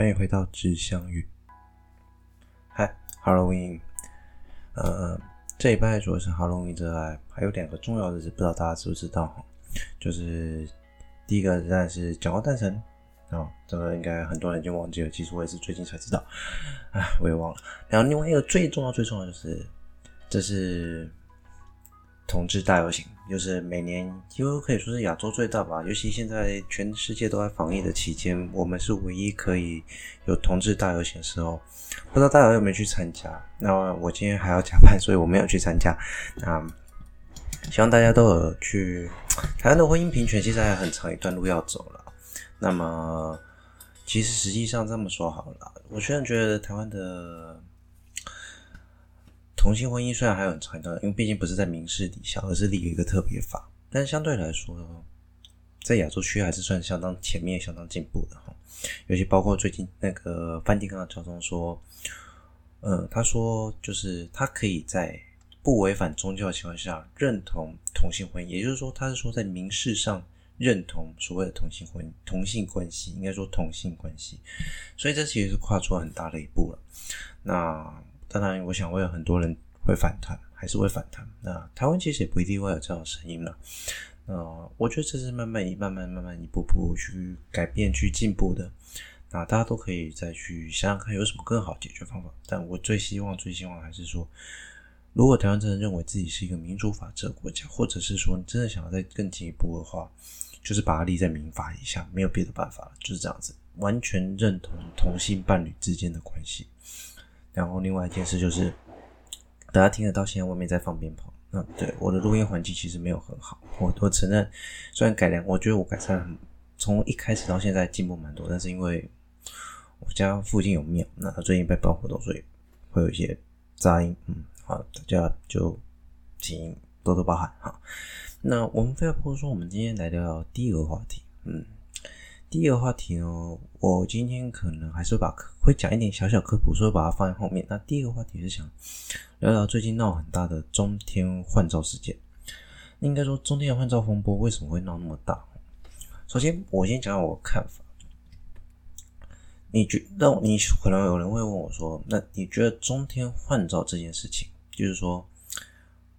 欢迎回到知相遇。嗨，Halloween，呃，这一拜主要是 Halloween 之外，还有两个重要的日子，不知道大家知不知道？就是第一个当然是蒋公诞辰啊、哦，这个应该很多人已经忘记了，其实我也是最近才知道，啊，我也忘了。然后另外一个最重要、最重要的就是，这是。同志大游行就是每年几乎可以说是亚洲最大吧，尤其现在全世界都在防疫的期间，我们是唯一可以有同志大游行的时候。不知道大家有没有去参加？那我今天还要加班，所以我没有去参加。那希望大家都有去。台湾的婚姻平权其实还有很长一段路要走了。那么，其实实际上这么说好了，我虽然觉得台湾的。同性婚姻虽然还有很长一段，因为毕竟不是在民事底下，而是立了一个特别法，但相对来说，在亚洲区还是算相当前面、相当进步的哈。尤其包括最近那个梵蒂冈的教宗说，呃，他说就是他可以在不违反宗教的情况下认同同性婚姻，也就是说，他是说在民事上认同所谓的同性婚、同性关系，应该说同性关系。所以这其实是跨出了很大的一步了。那。当然，我想会有很多人会反弹，还是会反弹。那台湾其实也不一定会有这种声音了。呃，我觉得这是慢慢一、慢慢、慢慢一步步去改变、去进步的。那大家都可以再去想想看，有什么更好解决方法。但我最希望、最希望还是说，如果台湾真的认为自己是一个民主法治国家，或者是说你真的想要再更进一步的话，就是把它立在民法以下，没有别的办法了，就是这样子，完全认同同性伴侣之间的关系。然后另外一件事就是，大家听得到现在外面在放鞭炮。嗯，对，我的录音环境其实没有很好，我我承认，虽然改良，我觉得我改善很，从一开始到现在进步蛮多，但是因为我家附近有庙，那最近在办活动，所以会有一些杂音。嗯，好，大家就请多多包涵哈。那我们废话不多说，我们今天来聊聊第一个话题。嗯。第一个话题呢，我今天可能还是把会讲一点小小科普，所以把它放在后面。那第一个话题是想聊聊最近闹很大的中天换照事件。应该说，中天的换照风波为什么会闹那么大？首先，我先讲讲我的看法。你觉得，你可能有人会问我说，那你觉得中天换照这件事情，就是说，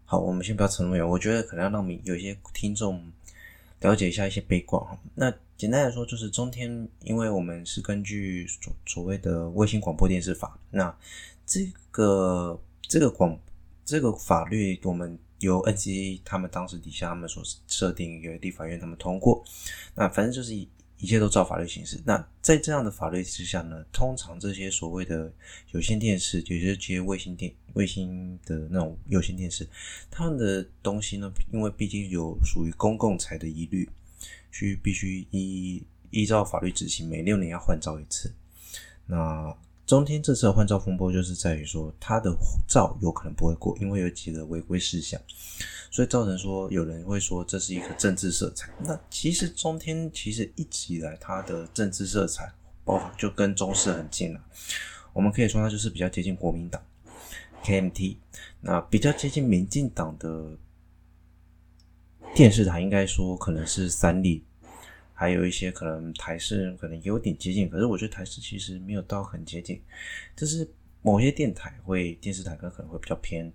好，我们先不要扯那么远，我觉得可能要让有些听众了解一下一些背景。那简单来说，就是中天，因为我们是根据所所谓的卫星广播电视法，那这个这个广这个法律，我们由 NCC 他们当时底下他们所设定，由立法院他们通过，那反正就是一一切都照法律行事。那在这样的法律之下呢，通常这些所谓的有线电视，也就是这些卫星电卫星的那种有线电视，他们的东西呢，因为毕竟有属于公共财的疑虑。需必须依依照法律执行，每六年要换照一次。那中天这次的换照风波，就是在于说，他的照有可能不会过，因为有几个违规事项，所以造成说有人会说这是一个政治色彩。那其实中天其实一直以来它的政治色彩，包就跟中视很近了。我们可以说它就是比较接近国民党 KMT，那比较接近民进党的。电视台应该说可能是三立，还有一些可能台视可能有点接近，可是我觉得台视其实没有到很接近，就是某些电台会电视台可能会比较偏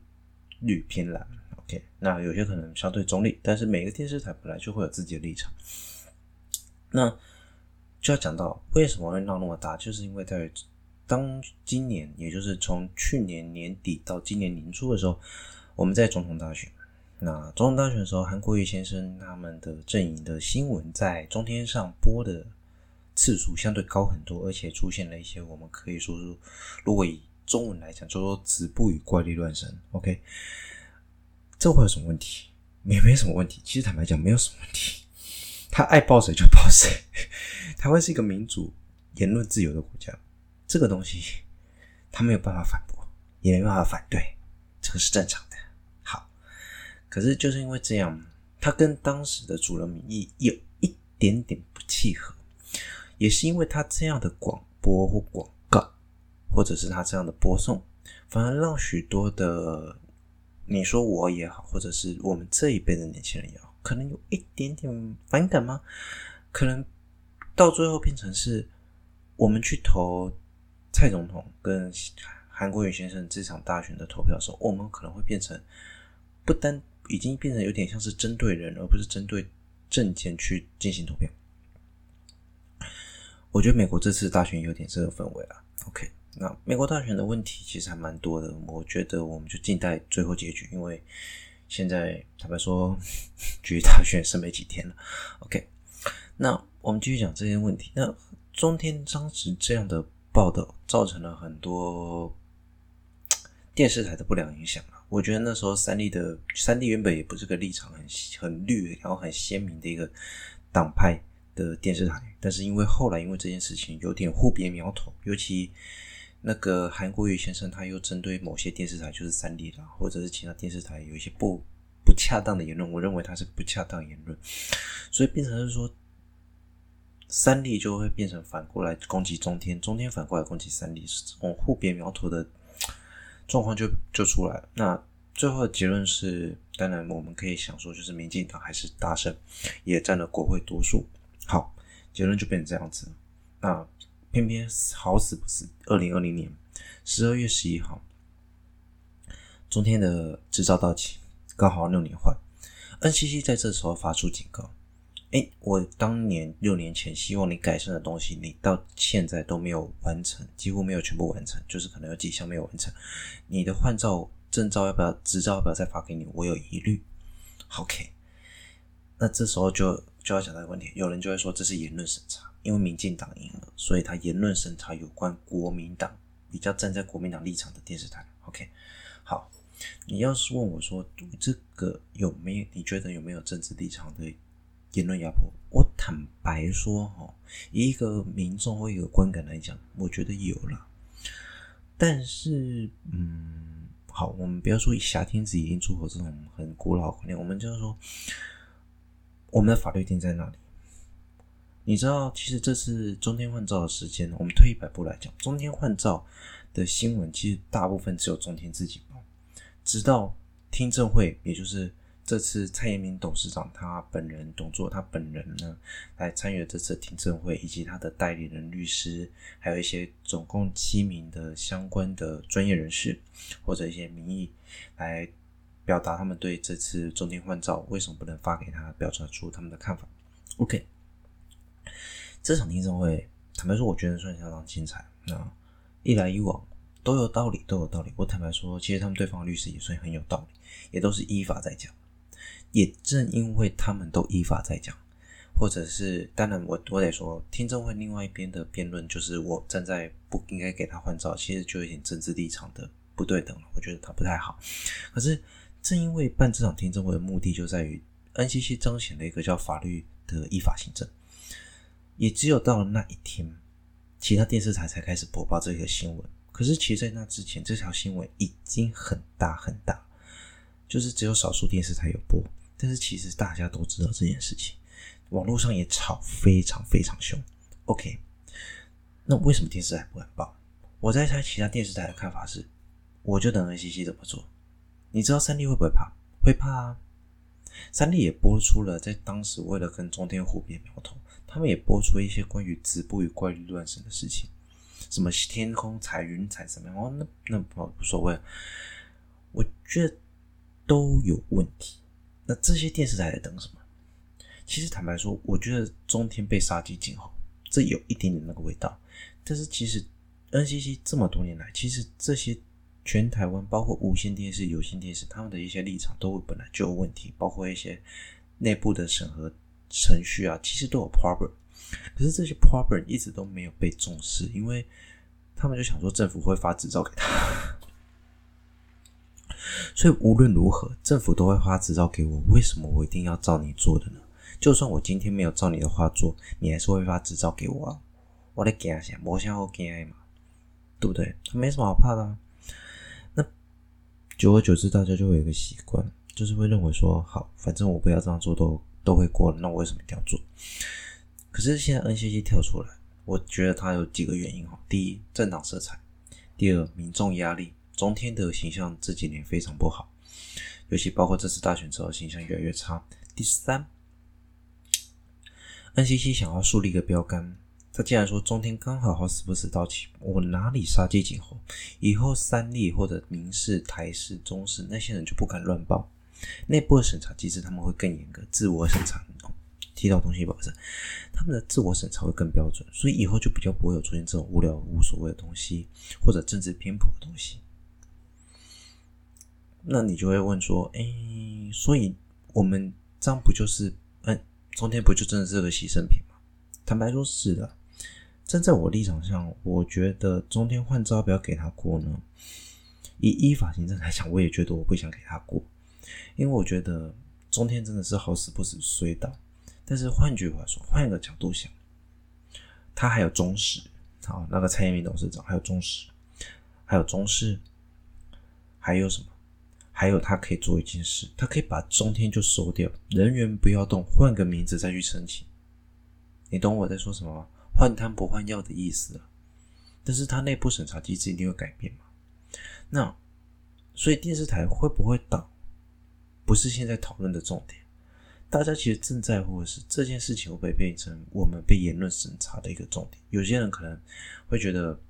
绿偏蓝，OK，那有些可能相对中立，但是每个电视台本来就会有自己的立场。那就要讲到为什么会闹那么大，就是因为在当今年，也就是从去年年底到今年年初的时候，我们在总统大选。那总统大选的时候，韩国瑜先生他们的阵营的新闻在中天上播的次数相对高很多，而且出现了一些我们可以说是，如果以中文来讲，就说“子不语怪力乱神” OK，这会有什么问题？也没什么问题。其实坦白讲，没有什么问题。他爱报谁就报谁。台湾是一个民主、言论自由的国家，这个东西他没有办法反驳，也没办法反对，这个是正常。可是就是因为这样，他跟当时的主流民意有一点点不契合，也是因为他这样的广播或广告，或者是他这样的播送，反而让许多的你说我也好，或者是我们这一辈的年轻人也好，可能有一点点反感吗？可能到最后变成是我们去投蔡总统跟韩国瑜先生这场大选的投票的时候，我们可能会变成不单已经变成有点像是针对人，而不是针对政见去进行投票。我觉得美国这次大选有点这个氛围了。OK，那美国大选的问题其实还蛮多的，我觉得我们就静待最后结局，因为现在坦白说，距离大选剩没几天了。OK，那我们继续讲这些问题。那中天当时这样的报道，造成了很多电视台的不良影响啊。我觉得那时候三立的三立原本也不是个立场很很绿，然后很鲜明的一个党派。的电视台，但是因为后来因为这件事情有点互别苗头，尤其那个韩国瑜先生他又针对某些电视台，就是三立啦，或者是其他电视台有一些不不恰当的言论，我认为他是不恰当言论，所以变成是说三立就会变成反过来攻击中天，中天反过来攻击三立，这种互别苗头的状况就就出来了。那最后的结论是，当然我们可以想说，就是民进党还是大胜，也占了国会多数。好，结论就变成这样子。那偏偏好死不死，二零二零年十二月十一号，中天的执照到期，刚好六年换。NCC 在这时候发出警告：诶，我当年六年前希望你改善的东西，你到现在都没有完成，几乎没有全部完成，就是可能有几项没有完成。你的换照证照要不要执照要不要再发给你？我有疑虑。OK，那这时候就。就要讲到一个问题，有人就会说这是言论审查，因为民进党赢了，所以他言论审查有关国民党比较站在国民党立场的电视台。OK，好，你要是问我说这个有没有？你觉得有没有政治立场的言论压迫？我坦白说，哈，以一个民众或一个观感来讲，我觉得有了。但是，嗯，好，我们不要说以挟天子以令诸侯这种很古老观念，我们就是说。我们的法律定在哪里？你知道，其实这次中天换照的时间，我们退一百步来讲，中天换照的新闻其实大部分只有中天自己报，直到听证会，也就是这次蔡英明董事长他本人董座，他本人呢来参与了这次听证会，以及他的代理人律师，还有一些总共七名的相关的专业人士或者一些民意来。表达他们对这次中天换照为什么不能发给他，表达出他们的看法。OK，这场听证会，坦白说，我觉得算相当精彩。那一来一往都有道理，都有道理。我坦白说，其实他们对方的律师也算很有道理，也都是依法在讲。也正因为他们都依法在讲，或者是当然我，我得说，听证会另外一边的辩论，就是我站在不应该给他换照，其实就有点政治立场的不对等了。我觉得他不太好，可是。正因为办这场听证会的目的就在于 NCC 彰显了一个叫法律的依法行政，也只有到了那一天，其他电视台才开始播报这个新闻。可是，其实，在那之前，这条新闻已经很大很大，就是只有少数电视台有播。但是，其实大家都知道这件事情，网络上也吵非常非常凶。OK，那为什么电视台不敢报？我在猜，其他电视台的看法是，我就等 NCC 怎么做。你知道三立会不会怕？会怕啊！三立也播出了，在当时为了跟中天互别苗头，他们也播出一些关于子不语怪力乱神的事情，什么天空彩云彩什么样哦，那那不无所谓，我觉得都有问题。那这些电视台在等什么？其实坦白说，我觉得中天被杀鸡儆猴，这有一点点那个味道。但是其实 NCC 这么多年来，其实这些。全台湾包括无线电视、有线电视，他们的一些立场都本来就有问题，包括一些内部的审核程序啊，其实都有 problem。可是这些 problem 一直都没有被重视，因为他们就想说政府会发执照给他，所以无论如何，政府都会发执照给我。为什么我一定要照你做的呢？就算我今天没有照你的话做，你还是会发执照给我啊！我得惊啥？没啥好惊嘛，对不对？他没什么好怕的啊。久而久之，大家就会有一个习惯，就是会认为说，好，反正我不要这样做都都会过了，那我为什么一定要做？可是现在 NCC 跳出来，我觉得它有几个原因哈。第一，政党色彩；第二，民众压力。中天的形象这几年非常不好，尤其包括这次大选之后，形象越来越差。第三，NCC 想要树立一个标杆，他既然说中天刚好好死不死到期，我哪里杀鸡儆猴？以后三立或者民视、台视、中视那些人就不敢乱报，内部的审查机制他们会更严格，自我审查。提到东西保证，他们的自我审查会更标准，所以以后就比较不会有出现这种无聊无所谓的东西，或者政治偏颇的东西。那你就会问说，哎、所以我们这样不就是，嗯，中天不就真的是个牺牲品吗？坦白说，是的。站在我立场上，我觉得中天换照不要给他过呢。以依法行政来讲，我也觉得我不想给他过，因为我觉得中天真的是好死不死衰倒。但是换句话说，换一个角度想，他还有中石，好，那个蔡英文董事长还有中石，还有中石，还有什么？还有他可以做一件事，他可以把中天就收掉，人员不要动，换个名字再去申请。你懂我在说什么吗？换汤不换药的意思啊。但是他内部审查机制一定会改变嘛？那所以电视台会不会倒，不是现在讨论的重点。大家其实正在乎的是这件事情会不会变成我们被言论审查的一个重点。有些人可能会觉得，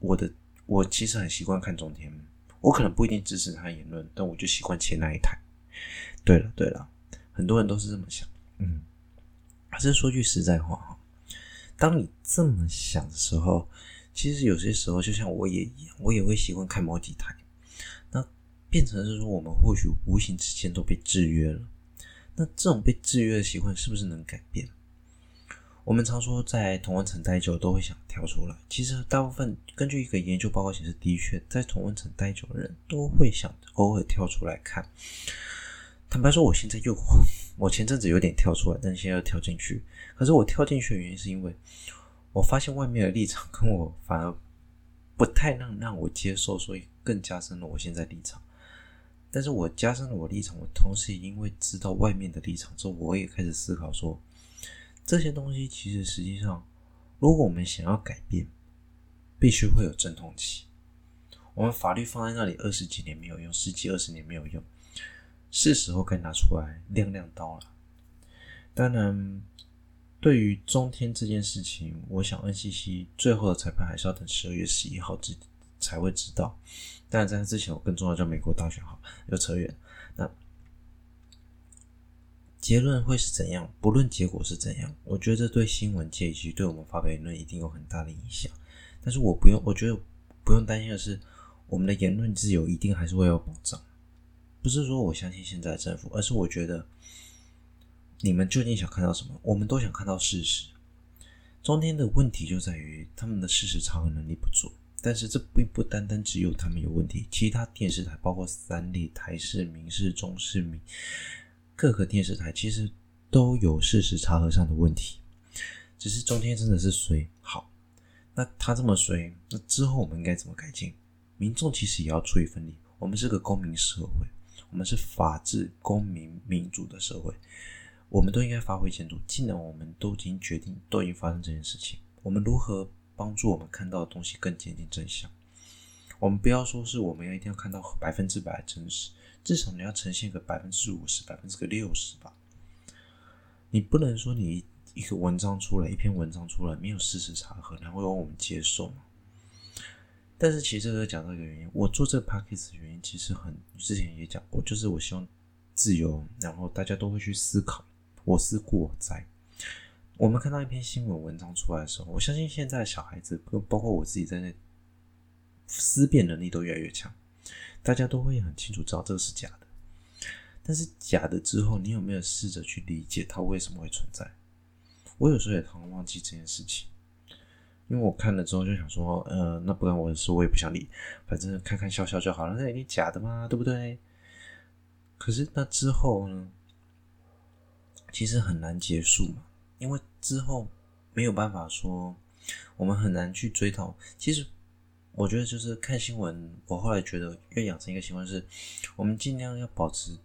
我的我其实很习惯看中天，我可能不一定支持他言论，但我就习惯切那一台。对了对了，很多人都是这么想，嗯。还是说句实在话哈，当你这么想的时候，其实有些时候就像我也一样，我也会习惯看某几台，那变成是说我们或许无形之间都被制约了。那这种被制约的习惯是不是能改变？我们常说在同温层待久都会想跳出来。其实大部分根据一个研究报告显示，的确在同温层待久的人都会想偶尔跳出来看。坦白说，我现在又。我前阵子有点跳出来，但现在又跳进去。可是我跳进去的原因是因为我发现外面的立场跟我反而不太能让我接受，所以更加深了我现在立场。但是我加深了我立场，我同时也因为知道外面的立场之后，我也开始思考说，这些东西其实实际上，如果我们想要改变，必须会有阵痛期。我们法律放在那里二十几年没有用，十几二十年没有用。是时候该拿出来亮亮刀了。当然，对于中天这件事情，我想 NCC 最后的裁判还是要等十二月十一号之才会知道。但在之前，我更重要叫美国大选，好，又扯远。那结论会是怎样？不论结果是怎样，我觉得这对新闻界以及对我们发表言论一定有很大的影响。但是我不用，我觉得不用担心的是，我们的言论自由一定还是会有保障。不是说我相信现在的政府，而是我觉得你们究竟想看到什么？我们都想看到事实。中天的问题就在于他们的事实查核能力不足，但是这并不单单只有他们有问题，其他电视台包括三立、台视、民视、中视、民各个电视台其实都有事实查核上的问题。只是中天真的是衰。好，那他这么衰，那之后我们应该怎么改进？民众其实也要出一份力，我们是个公民社会。我们是法治、公民、民主的社会，我们都应该发挥监督。既然我们都已经决定，都已经发生这件事情，我们如何帮助我们看到的东西更接近真相？我们不要说是我们要一定要看到百分之百的真实，至少你要呈现个百分之五十、百分之个六十吧。你不能说你一个文章出来，一篇文章出来没有事实查核，然后让我们接受吗？但是其实这个讲到一个原因，我做这个 podcast 的原因其实很，之前也讲过，就是我希望自由，然后大家都会去思考。我思故我在。我们看到一篇新闻文章出来的时候，我相信现在的小孩子，包括我自己在内，思辨能力都越来越强，大家都会很清楚知道这个是假的。但是假的之后，你有没有试着去理解它为什么会存在？我有时候也常常忘记这件事情。因为我看了之后就想说，呃，那不然我的事我也不想理，反正看看笑笑就好了。那一定假的嘛，对不对？可是那之后呢？其实很难结束嘛，因为之后没有办法说，我们很难去追讨。其实我觉得就是看新闻，我后来觉得要养成一个习惯，是我们尽量要保持。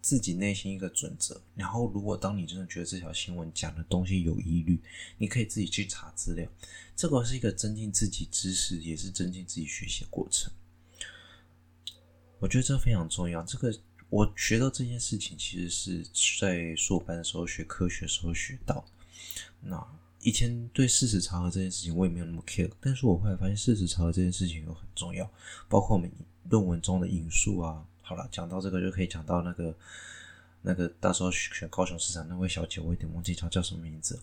自己内心一个准则，然后如果当你真的觉得这条新闻讲的东西有疑虑，你可以自己去查资料。这个是一个增进自己知识，也是增进自己学习的过程。我觉得这非常重要。这个我学到这件事情，其实是在硕班的时候学科学时候学到。那以前对事实查核这件事情我也没有那么 care，但是我后来发现事实查核这件事情又很重要，包括我们论文中的引述啊。好了，讲到这个就可以讲到那个那个到时候选高雄市长那位小姐，我有点忘记她叫什么名字。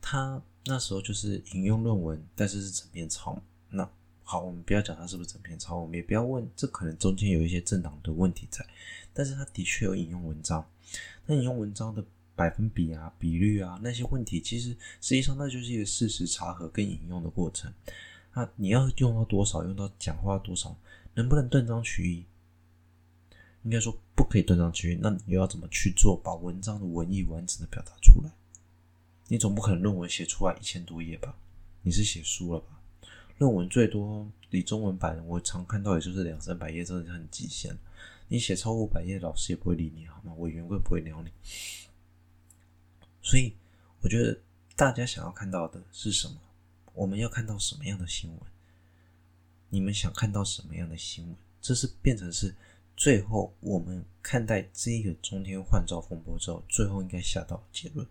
她那时候就是引用论文，但是是整篇抄。那好，我们不要讲她是不是整篇抄，我们也不要问这可能中间有一些政党的问题在，但是她的确有引用文章。那引用文章的。百分比啊，比率啊，那些问题，其实实际上那就是一个事实查核跟引用的过程。那你要用到多少，用到讲话多少，能不能断章取义？应该说不可以断章取义。那你又要怎么去做，把文章的文意完整的表达出来？你总不可能论文写出来一千多页吧？你是写书了吧？论文最多离中文版，我常看到也就是两三百页，真的是很极限。你写超过百页，老师也不会理你，好吗？委员会不会鸟你。所以，我觉得大家想要看到的是什么？我们要看到什么样的新闻？你们想看到什么样的新闻？这是变成是最后我们看待这个中天换照风波之后，最后应该下到结论。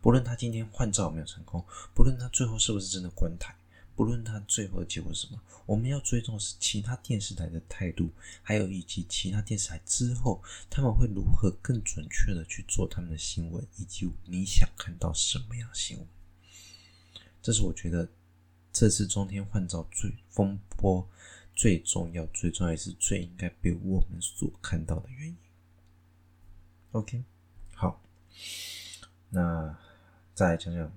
不论他今天换照有没有成功，不论他最后是不是真的关台。不论他最后的结果是什么，我们要追踪的是其他电视台的态度，还有以及其他电视台之后他们会如何更准确的去做他们的新闻，以及你想看到什么样的新闻。这是我觉得这次中天换照最风波最重要、最重要也是最应该被我们所看到的原因。OK，好，那再讲讲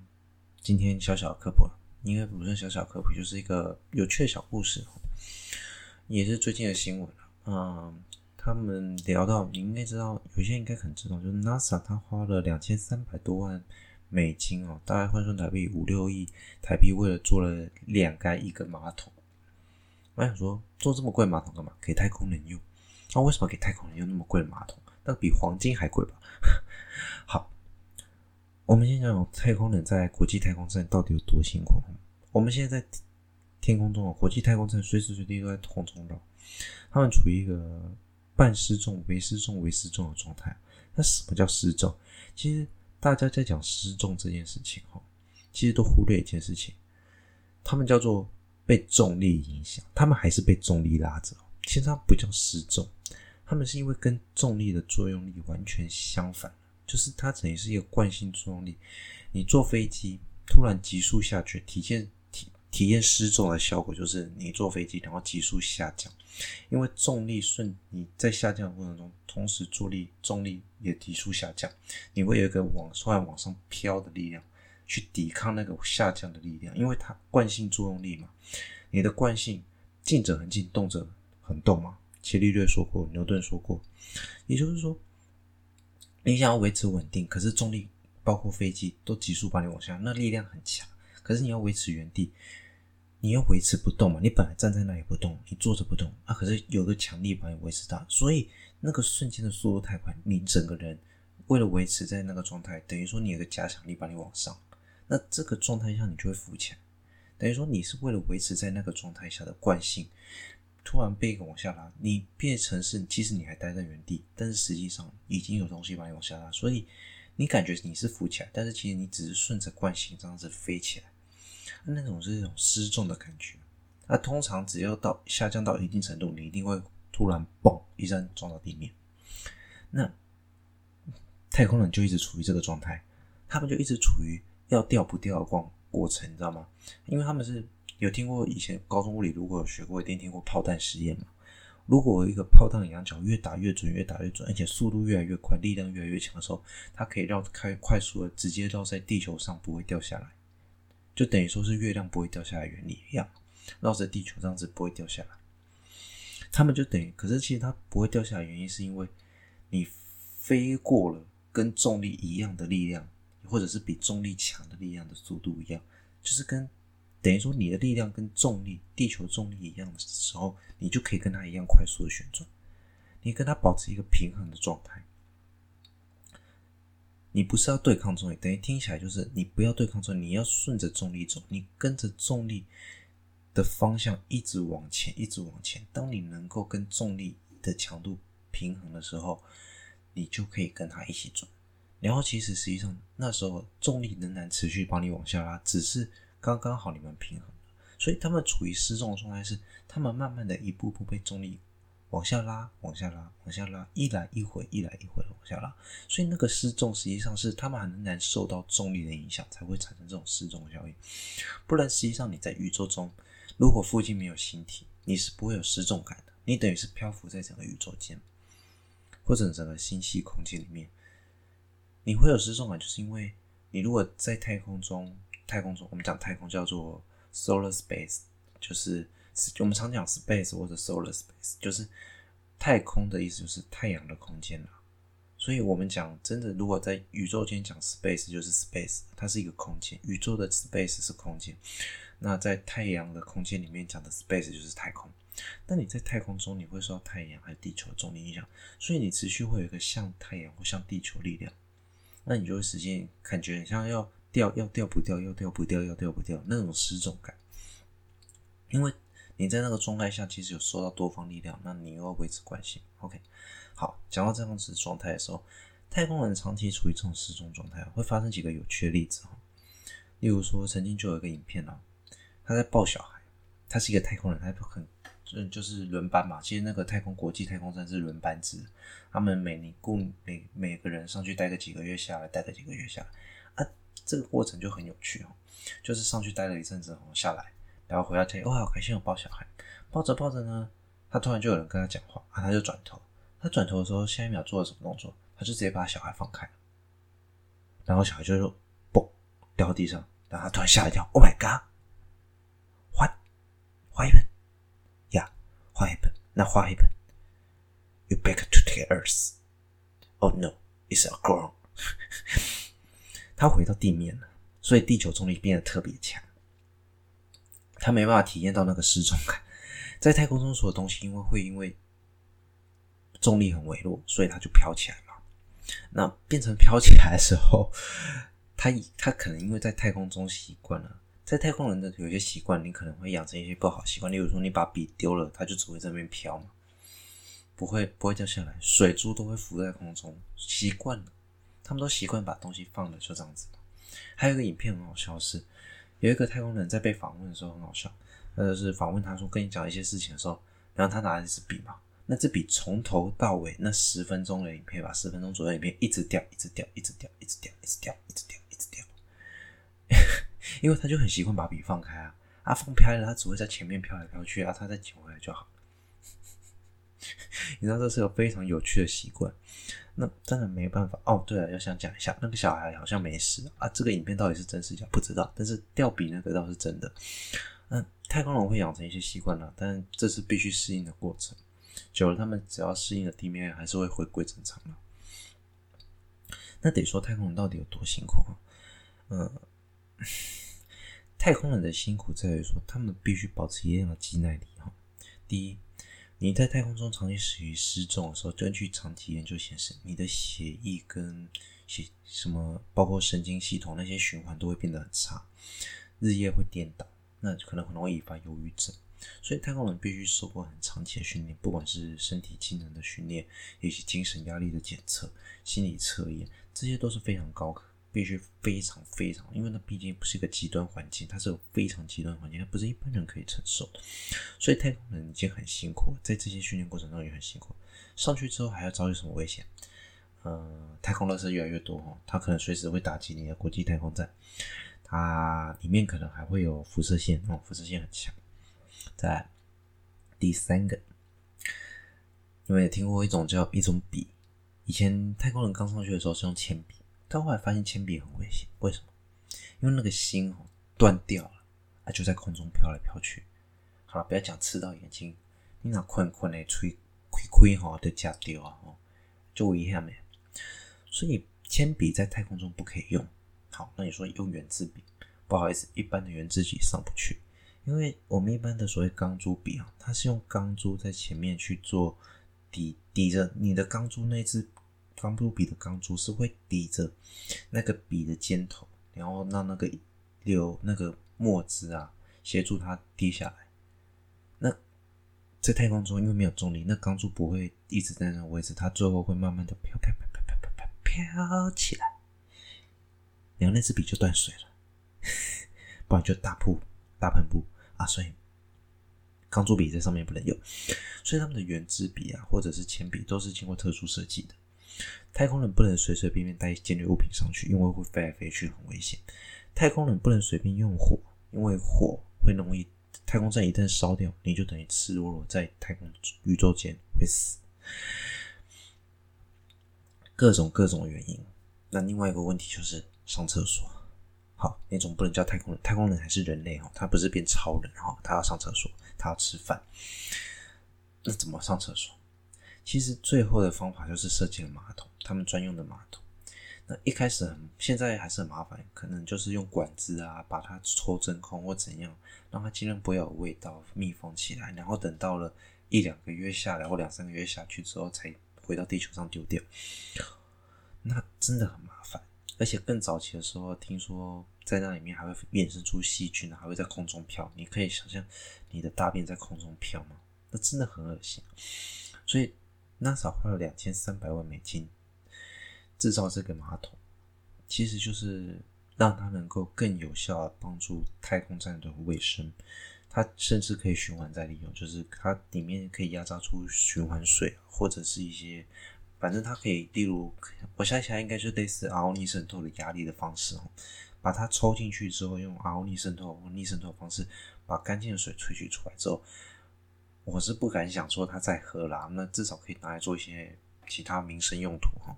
今天小小的科普了。应该不算小小科普，就是一个有趣的小故事，也是最近的新闻。嗯，他们聊到，你应该知道，有些人应该很知道，就是 NASA 他花了两千三百多万美金哦，大概换算台币五六亿台币，为了做了两盖一个马桶。我想说，做这么贵马桶干嘛？给太空人用？那、为什么给太空人用那么贵的马桶？那比黄金还贵吧？好。我们先讲讲太空人在国际太空站到底有多辛苦。我们现在在天空中，国际太空站随时随地都在空中绕，他们处于一个半失重、微失重、微失重的状态。那什么叫失重？其实大家在讲失重这件事情，哈，其实都忽略一件事情，他们叫做被重力影响，他们还是被重力拉着。其实它不叫失重，他们是因为跟重力的作用力完全相反。就是它等于是一个惯性作用力，你坐飞机突然急速下去，体验体体验失重的效果，就是你坐飞机然后急速下降，因为重力顺你在下降的过程中，同时助力重力也急速下降，你会有一个往突然往上飘的力量去抵抗那个下降的力量，因为它惯性作用力嘛，你的惯性静者恒静，动者恒动嘛，伽利略说过，牛顿说过，也就是说。你想要维持稳定，可是重力包括飞机都急速把你往下，那力量很强。可是你要维持原地，你要维持不动嘛？你本来站在那里不动，你坐着不动啊，可是有个强力把你维持到，所以那个瞬间的速度太快，你整个人为了维持在那个状态，等于说你有个加强力把你往上，那这个状态下你就会浮起来，等于说你是为了维持在那个状态下的惯性。突然被一个往下拉，你变成是，其实你还待在原地，但是实际上已经有东西把你往下拉，所以你感觉你是浮起来，但是其实你只是顺着惯性这样子飞起来，那种是一种失重的感觉。那通常只要到下降到一定程度，你一定会突然嘣一声撞到地面。那太空人就一直处于这个状态，他们就一直处于要掉不掉的过过程，你知道吗？因为他们是。有听过以前高中物理，如果有学过，一定听过炮弹实验嘛。如果一个炮弹的仰角越打越准，越打越准，而且速度越来越快，力量越来越强的时候，它可以绕开快速的直接绕在地球上，不会掉下来，就等于说是月亮不会掉下来原理一样，绕着地球这样子不会掉下来。他们就等于，可是其实它不会掉下来，原因是因为你飞过了跟重力一样的力量，或者是比重力强的力量的速度一样，就是跟。等于说，你的力量跟重力、地球重力一样的时候，你就可以跟它一样快速的旋转。你跟它保持一个平衡的状态。你不是要对抗重力，等于听起来就是你不要对抗重力，你要顺着重力走，你跟着重力的方向一直往前，一直往前。当你能够跟重力的强度平衡的时候，你就可以跟它一起转。然后其实实际上那时候重力仍然持续帮你往下拉，只是刚刚好你们平衡了。所以他们处于失重的状态是，他们慢慢的一步步被重力往下拉，往下拉，往下拉，一来一回，一来一回的往下拉。所以那个失重实际上是他们很难受到重力的影响，才会产生这种失重效应。不然实际上你在宇宙中，如果附近没有星体，你是不会有失重感的。你等于是漂浮在整个宇宙间，或者整个星系空间里面。你会有失重感，就是因为你如果在太空中，太空中我们讲太空叫做 solar space，就是我们常讲 space 或者 solar space，就是太空的意思就是太阳的空间啦。所以我们讲真的，如果在宇宙间讲 space 就是 space，它是一个空间，宇宙的 space 是空间。那在太阳的空间里面讲的 space 就是太空。那你在太空中，你会受到太阳还有地球的重力影响，所以你持续会有一个像太阳或像地球力量。那你就会实现感觉很像要掉要掉不掉，要掉不掉，要掉不掉那种失重感，因为你在那个状态下其实有受到多方力量，那你又要维持惯性。OK，好，讲到这样子状态的时候，太空人长期处于这种失重状态，会发生几个有趣的例子哈。例如说，曾经就有一个影片啊，他在抱小孩，他是一个太空人，他很。就是轮班嘛。其实那个太空国际太空站是轮班制，他们每年雇每每个人上去待个几个月下来，待个几个月下来，这个过程就很有趣哦。就是上去待了一阵子，然后下来，然后回到家，哇，好开心，我抱小孩，抱着抱着呢，他突然就有人跟他讲话啊，他就转头，他转头的时候，下一秒做了什么动作？他就直接把小孩放开了，然后小孩就说嘣掉到地上，然后他突然吓一跳，Oh my god，what，画一本，呀，画一本那换一本 You back to the earth. Oh no, it's a girl 他回到地面了，所以地球重力变得特别强。他没办法体验到那个失重感。在太空中所有东西，因为会因为重力很微弱，所以它就飘起来了。那变成飘起来的时候，他他可能因为在太空中习惯了。在太空人的有些习惯，你可能会养成一些不好习惯。例如说，你把笔丢了，它就只会在那边飘嘛，不会不会掉下来。水珠都会浮在空中，习惯了，他们都习惯把东西放了，就这样子。还有一个影片很好笑是，有一个太空人在被访问的时候很好笑，那就是访问他说跟你讲一些事情的时候，然后他拿了一支笔嘛，那支笔从头到尾那十分钟的影片吧，十分钟左右的影片一直掉，一直掉，一直掉，一直掉，一直掉，一直掉，一直掉。因为他就很习惯把笔放开啊，啊放开了，他只会在前面飘来飘去啊，他再捡回来就好。你知道这是个非常有趣的习惯，那真的没办法哦。对了，要想讲一下，那个小孩好像没事啊。这个影片到底是真是假不知道，但是掉笔那个倒是真的。嗯，太空人会养成一些习惯了，但这是必须适应的过程。久了，他们只要适应了地面，还是会回归正常的。那得说太空人到底有多辛苦啊？嗯。太空人的辛苦在于说，他们必须保持一定的肌耐力哈。第一，你在太空中长期处于失重的时候，根据长期研究显示，你的血液跟血什么，包括神经系统那些循环都会变得很差，日夜会颠倒，那可能很容易引发忧郁症。所以太空人必须受过很长期的训练，不管是身体机能的训练，以及精神压力的检测、心理测验，这些都是非常高。必须非常非常，因为那毕竟不是一个极端环境，它是有非常极端环境，它不是一般人可以承受的。所以太空人已经很辛苦，在这些训练过程中也很辛苦。上去之后还要遭遇什么危险？呃，太空垃圾越来越多哦，它可能随时会打击你的国际太空站，它里面可能还会有辐射线哦，辐射线很强。在第三个，你们也听过一种叫一种笔，以前太空人刚上去的时候是用铅笔。到后来发现铅笔很危险，为什么？因为那个芯哦断掉了，啊就在空中飘来飘去。好了，不要讲刺到眼睛，你那困困的吹亏亏哈都夹掉啊，就危险没？所以铅笔在太空中不可以用。好，那你说用原子笔，不好意思，一般的原子笔上不去，因为我们一般的所谓钢珠笔啊，它是用钢珠在前面去做抵抵着你的钢珠那支。钢布笔的钢珠是会抵着那个笔的尖头，然后让那个流那个墨汁啊协助它滴下来。那在太空中因为没有重力，那钢珠不会一直在那个位置，它最后会慢慢的飘飘飘飘飘飘飘飘起来，然后那支笔就断水了，不然就大瀑大喷布啊，所以。钢珠笔在上面不能用，所以他们的圆珠笔啊，或者是铅笔，都是经过特殊设计的。太空人不能随随便便带尖锐物品上去，因为会飞来飞去，很危险。太空人不能随便用火，因为火会容易，太空站一旦烧掉，你就等于赤裸裸在太空宇宙间会死。各种各种原因。那另外一个问题就是上厕所。好，那种不能叫太空人，太空人还是人类哈，他不是变超人哈，他要上厕所，他要吃饭。那怎么上厕所？其实最后的方法就是设计了马桶，他们专用的马桶。那一开始很，现在还是很麻烦，可能就是用管子啊，把它抽真空或怎样，让它尽量不要有味道，密封起来，然后等到了一两个月下来或两三个月下去之后，才回到地球上丢掉。那真的很麻烦，而且更早期的时候，听说在那里面还会衍生出细菌，还会在空中飘。你可以想象你的大便在空中飘吗？那真的很恶心。所以 NASA 花了两千三百万美金。制造这个马桶，其实就是让它能够更有效帮助太空站的卫生。它甚至可以循环再利用，就是它里面可以压榨出循环水，或者是一些，反正它可以，例如我想起来应该是类似凹逆渗透的压力的方式，把它抽进去之后，用凹逆渗透或逆渗透的方式把干净的水萃取出来之后，我是不敢想说它再喝啦，那至少可以拿来做一些其他民生用途哈。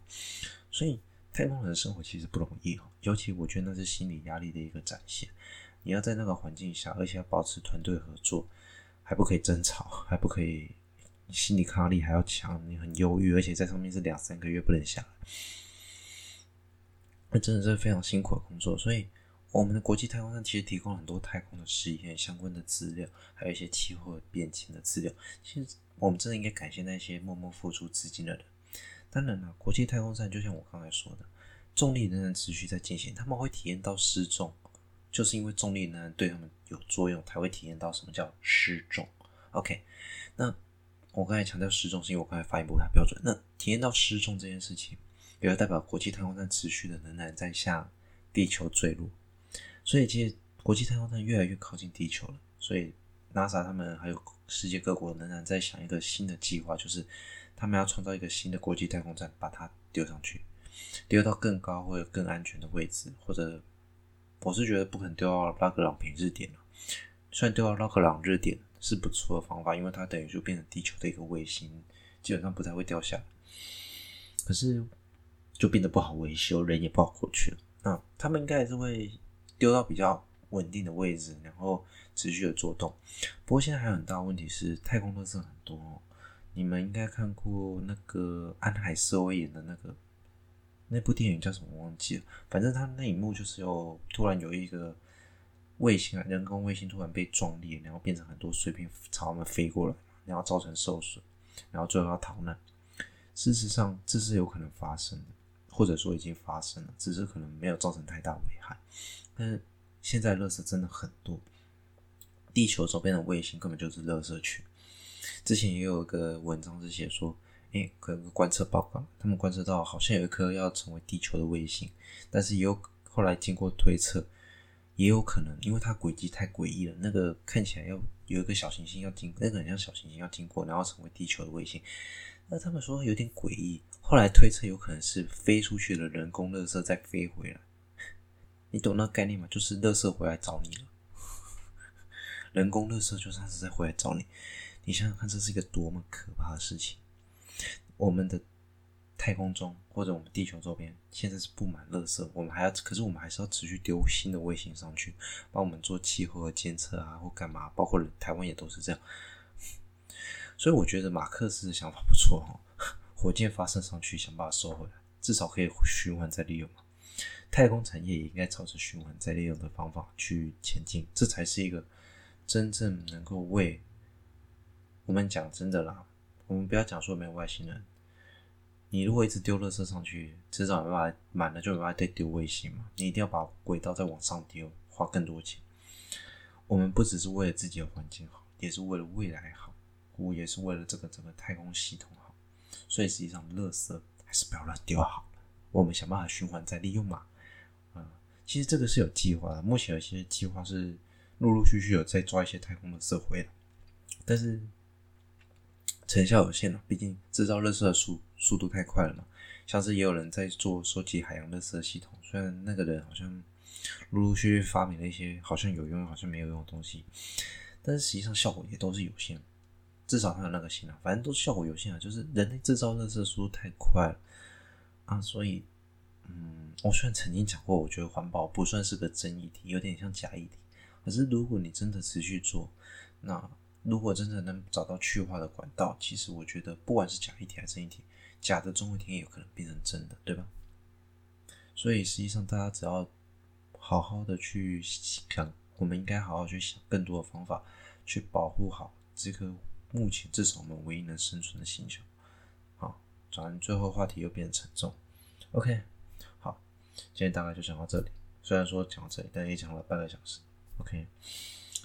所以太空人生活其实不容易，尤其我觉得那是心理压力的一个展现。你要在那个环境下，而且要保持团队合作，还不可以争吵，还不可以，心理抗压力还要强，你很忧郁，而且在上面是两三个月不能下来，那真的是非常辛苦的工作。所以我们的国际太空站其实提供了很多太空的实验相关的资料，还有一些气候变迁的资料。其实我们真的应该感谢那些默默付出资金的人。当然了，国际太空站就像我刚才说的，重力仍然持续在进行，他们会体验到失重，就是因为重力仍然对他们有作用，才会体验到什么叫失重。OK，那我刚才强调失重，是因为我刚才发音不太标准。那体验到失重这件事情，也就代表国际太空站持续的仍然在向地球坠落，所以其实国际太空站越来越靠近地球了。所以 NASA 他们还有世界各国仍然在想一个新的计划，就是。他们要创造一个新的国际太空站，把它丢上去，丢到更高或者更安全的位置，或者我是觉得不可能丢到拉格朗平日点了。虽然丢到拉格朗日点是不错的方法，因为它等于就变成地球的一个卫星，基本上不太会掉下来。可是就变得不好维修，人也不好过去了。那他们应该还是会丢到比较稳定的位置，然后持续的做动。不过现在还有很大问题是，太空垃圾很多。你们应该看过那个安海瑟薇演的那个那部电影叫什么？忘记了。反正他那一幕就是有突然有一个卫星啊，人工卫星突然被撞裂，然后变成很多碎片朝他们飞过来，然后造成受损，然后最后要逃难。事实上，这是有可能发生的，或者说已经发生了，只是可能没有造成太大危害。但是现在垃圾真的很多，地球周边的卫星根本就是垃圾区。之前也有一个文章是写说，诶、欸，可能观测报告，他们观测到好像有一颗要成为地球的卫星，但是也有后来经过推测，也有可能因为它轨迹太诡异了，那个看起来要有一个小行星要经，那个很像小行星要经过，然后成为地球的卫星，那他们说有点诡异，后来推测有可能是飞出去的人工垃圾再飞回来，你懂那个概念吗？就是垃圾回来找你了，人工垃圾就算是在回来找你。你想想看，这是一个多么可怕的事情！我们的太空中或者我们地球周边现在是布满垃圾，我们还要，可是我们还是要持续丢新的卫星上去，帮我们做气候的监测啊，或干嘛？包括台湾也都是这样。所以我觉得马克思的想法不错哦，火箭发射上去，想把它收回来，至少可以循环再利用嘛。太空产业也应该朝着循环再利用的方法去前进，这才是一个真正能够为。我们讲真的啦，我们不要讲说没有外星人。你如果一直丢垃圾上去，迟早没办法满了，就没办法再丢卫星嘛。你一定要把轨道再往上丢，花更多钱。我们不只是为了自己的环境好，也是为了未来好，我也是为了这个整个太空系统好。所以实际上，垃圾还是不要乱丢好了。我们想办法循环再利用嘛。嗯，其实这个是有计划的，目前有些计划是陆陆续续有在抓一些太空的垃圾回来，但是成效有限了，毕竟制造垃圾的速速度太快了嘛。像是也有人在做收集海洋垃圾的系统，虽然那个人好像陆陆续续发明了一些好像有用、好像没有用的东西，但是实际上效果也都是有限，至少他有那个心啊，反正都效果有限啊，就是人类制造垃圾的速度太快了啊，所以。嗯，我虽然曾经讲过，我觉得环保不算是个真议题，有点像假议题。可是如果你真的持续做，那如果真的能找到去化的管道，其实我觉得不管是假议题还是真议题，假的总有一天也有可能变成真的，对吧？所以实际上大家只要好好的去想，我们应该好好去想更多的方法，去保护好这个目前至少我们唯一能生存的星球。好，转最后话题又变得沉重。OK 好。今天大概就讲到这里，虽然说讲到这里，但也讲了半个小时。OK，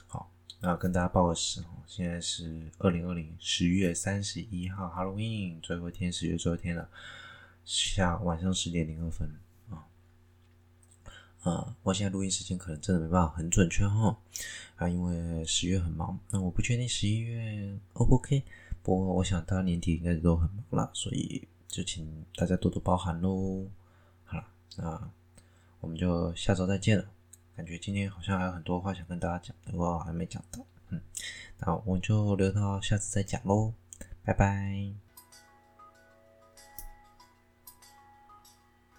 好，那跟大家报个时哦，现在是二零二零十月三十一号，Halloween 最后一天，十月最后一天了，下晚上十点零二分啊！我现在录音时间可能真的没办法很准确哈啊，因为十月很忙，那我不确定十一月 O 不 OK，不过我想大家年底应该都很忙啦，所以就请大家多多包涵喽。好了那我们就下周再见了。感觉今天好像还有很多话想跟大家讲，不过还没讲到。嗯，那我就留到下次再讲喽。拜拜。